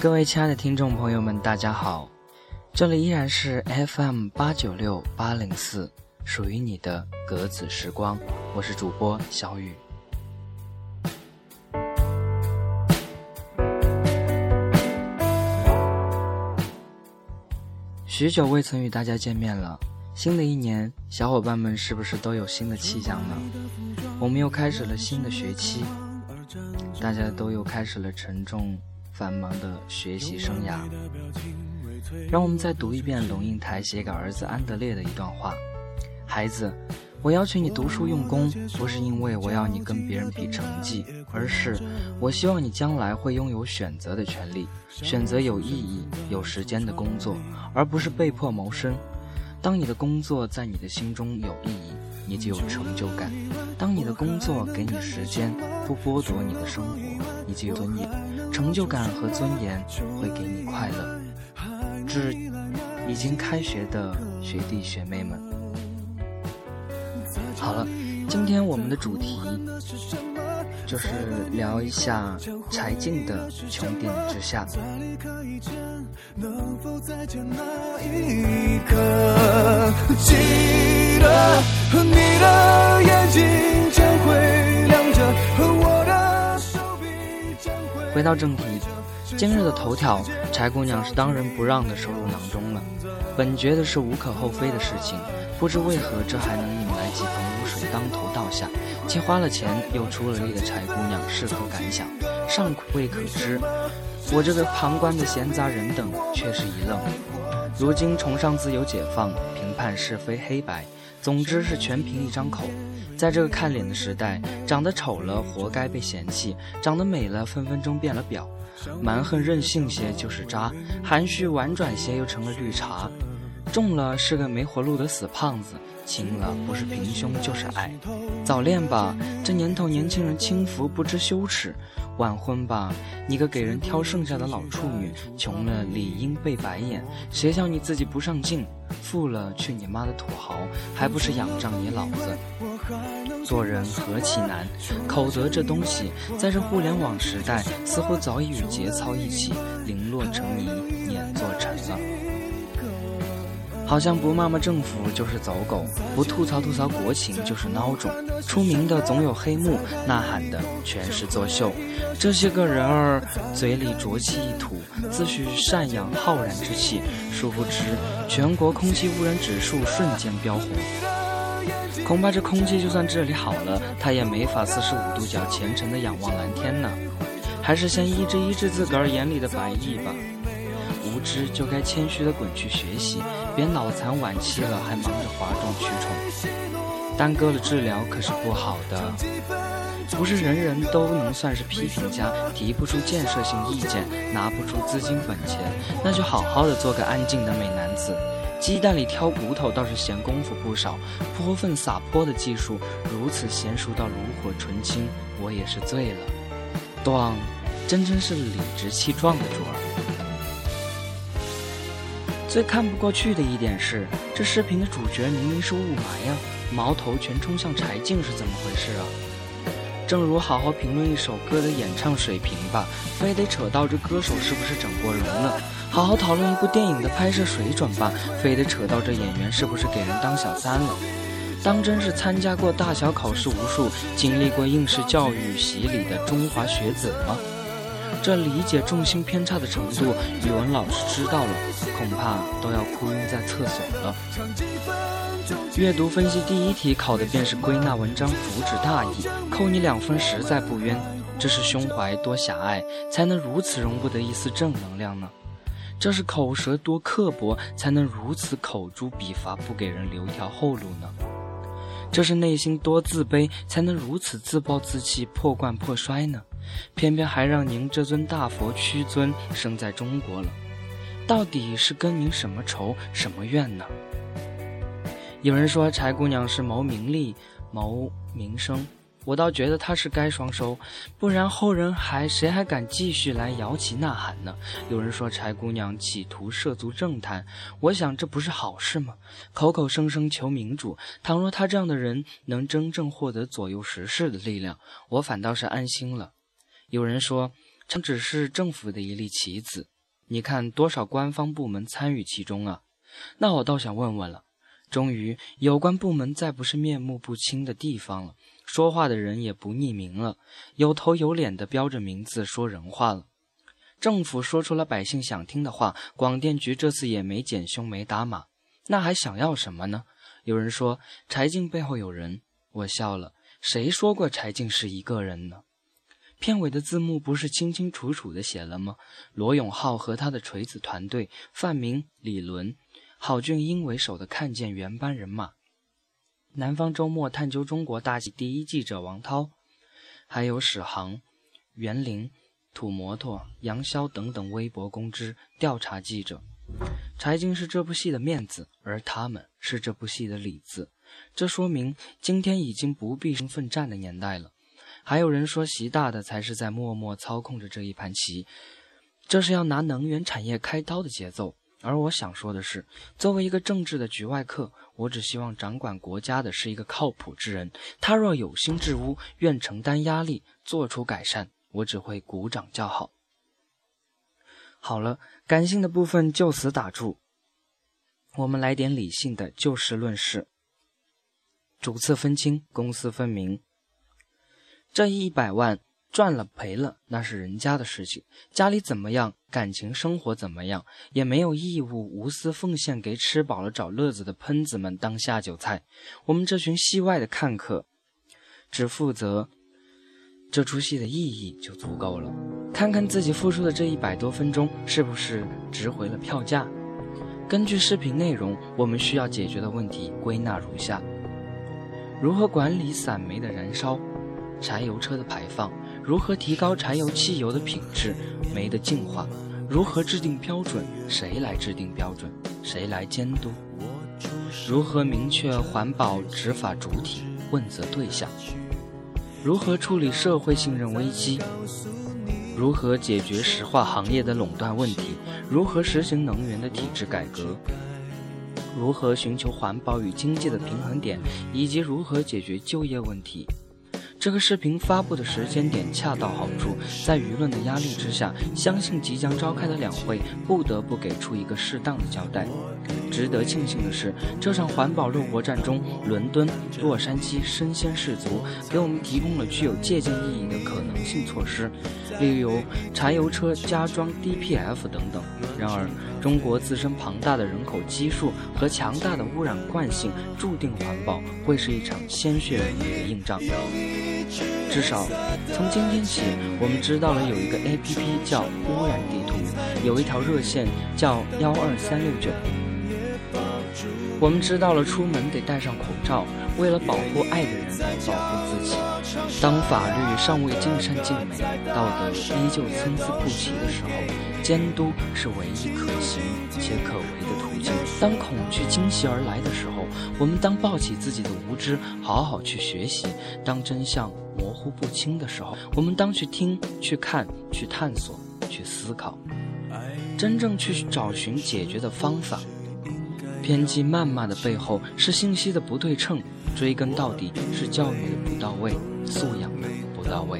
各位亲爱的听众朋友们，大家好，这里依然是 FM 八九六八零四，属于你的格子时光，我是主播小雨。许久未曾与大家见面了，新的一年，小伙伴们是不是都有新的气象呢？我们又开始了新的学期，大家都又开始了沉重。繁忙的学习生涯，让我们再读一遍龙应台写给儿子安德烈的一段话：孩子，我要求你读书用功，不是因为我要你跟别人比成绩，而是我希望你将来会拥有选择的权利，选择有意义、有时间的工作，而不是被迫谋生。当你的工作在你的心中有意义，你就有成就感；当你的工作给你时间，不剥夺你的生活，你就有尊严。成就感和尊严会给你快乐。致已经开学的学弟学妹们，好了，今天我们的主题就是聊一下柴静的《穹顶之下》。记得你的眼睛将会亮着。回到正题，今日的头条，柴姑娘是当仁不让的收入囊中了。本觉得是无可厚非的事情，不知为何这还能引来几盆污水当头倒下。既花了钱又出了力的柴姑娘是何感想，尚未可知。我这个旁观的闲杂人等却是一愣。如今崇尚自由解放，评判是非黑白，总之是全凭一张口。在这个看脸的时代，长得丑了活该被嫌弃，长得美了分分钟变了婊。蛮横任性些就是渣，含蓄婉转些又成了绿茶。重了是个没活路的死胖子，轻了不是平胸就是矮。早恋吧，这年头年轻人轻浮不知羞耻；晚婚吧，你个给人挑剩下的老处女，穷了理应被白眼。谁叫你自己不上进？富了去你妈的土豪，还不是仰仗你老子？做人何其难，口德这东西，在这互联网时代，似乎早已与节操一起零落成泥，碾作尘了。好像不骂骂政府就是走狗，不吐槽吐槽国情就是孬种。出名的总有黑幕，呐喊的全是作秀。这些个人儿嘴里浊气一吐，自诩赡养浩然之气，殊不知全国空气污染指数瞬间飙红。恐怕这空气就算治理好了，他也没法四十五度角虔诚的仰望蓝天呢。还是先医治医治自个儿眼里的白蚁吧。就该谦虚的滚去学习，别脑残晚期了还忙着哗众取宠，耽搁了治疗可是不好的。不是人人都能算是批评家，提不出建设性意见，拿不出资金本钱，那就好好的做个安静的美男子。鸡蛋里挑骨头倒是闲功夫不少，泼粪撒泼的技术如此娴熟到炉火纯青，我也是醉了。咣，真真是理直气壮的主儿。最看不过去的一点是，这视频的主角明明是雾霾呀，矛头全冲向柴静是怎么回事啊？正如好好评论一首歌的演唱水平吧，非得扯到这歌手是不是整过容了；好好讨论一部电影的拍摄水准吧，非得扯到这演员是不是给人当小三了。当真是参加过大小考试无数、经历过应试教育洗礼的中华学子吗？这理解重心偏差的程度，语文老师知道了，恐怕都要哭晕在厕所了。阅读分析第一题考的便是归纳文章主旨大意，扣你两分实在不冤。这是胸怀多狭隘，才能如此容不得一丝正能量呢？这是口舌多刻薄，才能如此口诛笔伐，不给人留条后路呢？这是内心多自卑，才能如此自暴自弃、破罐破摔呢？偏偏还让您这尊大佛屈尊生在中国了，到底是跟您什么仇什么怨呢？有人说柴姑娘是谋名利、谋名声，我倒觉得她是该双收，不然后人还谁还敢继续来摇旗呐喊呢？有人说柴姑娘企图涉足政坛，我想这不是好事吗？口口声声求民主，倘若她这样的人能真正获得左右时事的力量，我反倒是安心了。有人说，她只是政府的一粒棋子，你看多少官方部门参与其中啊？那我倒想问问了，终于有关部门再不是面目不清的地方了。说话的人也不匿名了，有头有脸的标着名字说人话了。政府说出了百姓想听的话，广电局这次也没减凶没打码，那还想要什么呢？有人说柴静背后有人，我笑了。谁说过柴静是一个人呢？片尾的字幕不是清清楚楚的写了吗？罗永浩和他的锤子团队，范明、李伦、郝俊英为首的看见原班人马。南方周末探究中国大戏第一记者王涛，还有史航、袁林、土摩托、杨潇等等微博公知调查记者。柴静是这部戏的面子，而他们是这部戏的里子。这说明今天已经不必身奋战的年代了。还有人说习大的才是在默默操控着这一盘棋，这是要拿能源产业开刀的节奏。而我想说的是，作为一个政治的局外客，我只希望掌管国家的是一个靠谱之人。他若有心治污，愿承担压力，做出改善，我只会鼓掌叫好。好了，感性的部分就此打住，我们来点理性的，就事论事。主次分清，公私分明。这一百万。赚了赔了，那是人家的事情。家里怎么样，感情生活怎么样，也没有义务无私奉献给吃饱了找乐子的喷子们当下酒菜。我们这群戏外的看客，只负责这出戏的意义就足够了。看看自己付出的这一百多分钟是不是值回了票价。根据视频内容，我们需要解决的问题归纳如下：如何管理散煤的燃烧，柴油车的排放？如何提高柴油汽油的品质、煤的净化？如何制定标准？谁来制定标准？谁来监督？如何明确环保执法主体、问责对象？如何处理社会信任危机？如何解决石化行业的垄断问题？如何实行能源的体制改革？如何寻求环保与经济的平衡点？以及如何解决就业问题？这个视频发布的时间点恰到好处，在舆论的压力之下，相信即将召开的两会不得不给出一个适当的交代。值得庆幸的是，这场环保肉搏战中，伦敦、洛杉矶身先士卒，给我们提供了具有借鉴意义的可能性措施，例如柴油车加装 DPF 等等。然而，中国自身庞大的人口基数和强大的污染惯性，注定环保会是一场鲜血淋漓的硬仗。至少，从今天起，我们知道了有一个 APP 叫污染地图，有一条热线叫幺二三六九。我们知道了出门得戴上口罩，为了保护爱的人，保护自己。当法律尚未尽善尽美，道德依旧参差不齐的时候，监督是唯一可行且可为的途径。当恐惧惊袭而来的时候，我们当抱起自己的无知，好好去学习；当真相模糊不清的时候，我们当去听、去看、去探索、去思考，真正去找寻解决的方法。偏激谩骂的背后是信息的不对称，追根到底是教育的不到位，素养的不到位。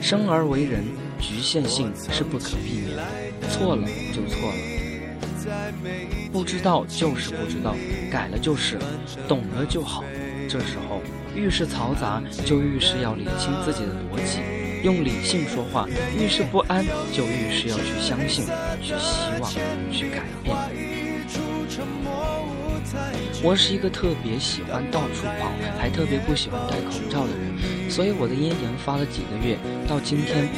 生而为人，局限性是不可避免的，错了就错了，不知道就是不知道，改了就是，懂了就好。这时候遇事嘈杂，就遇事要理清自己的逻辑，用理性说话；遇事不安，就遇事要去相信，去希望，去改变。我是一个特别喜欢到处跑，还特别不喜欢戴口罩的人，所以我的咽炎发了几个月，到今天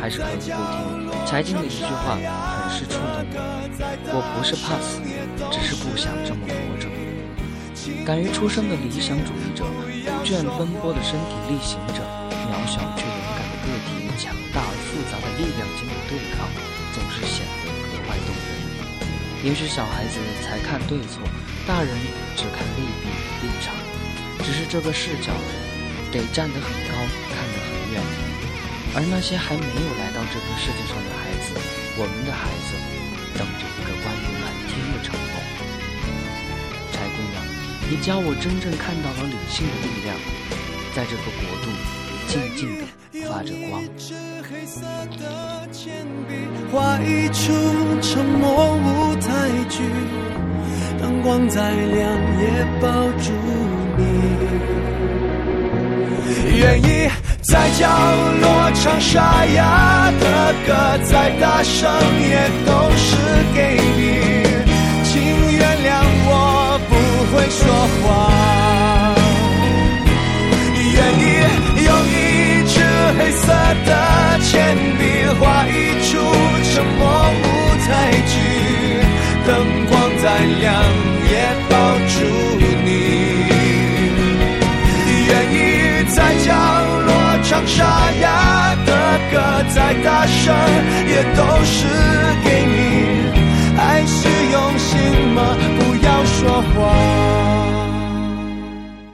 还是咳个不停。柴静的一句话很是触动我：我不是怕死，只是不想这么活着。敢于出声的理想主义者，不倦奔波的身体力行者，渺小却勇敢的个体强大而复杂的力量间的对抗，总是显得格外动人。也许小孩子才看对错。大人只看利弊立场，只是这个视角得站得很高，看得很远。而那些还没有来到这个世界上的孩子，我们的孩子，等着一个关于蓝天的承诺。柴姑娘，你教我真正看到了理性的力量，在这个国度静静地发着光。画一出沉默舞台剧，灯光再亮也抱住你。愿意在角落唱沙哑的歌，再大声也都是给你。请原谅我不会说话。用一支黑色的铅笔画一出沉默舞台剧，灯光再亮也抱住你。愿意。在角落唱沙哑的歌，再大声也都是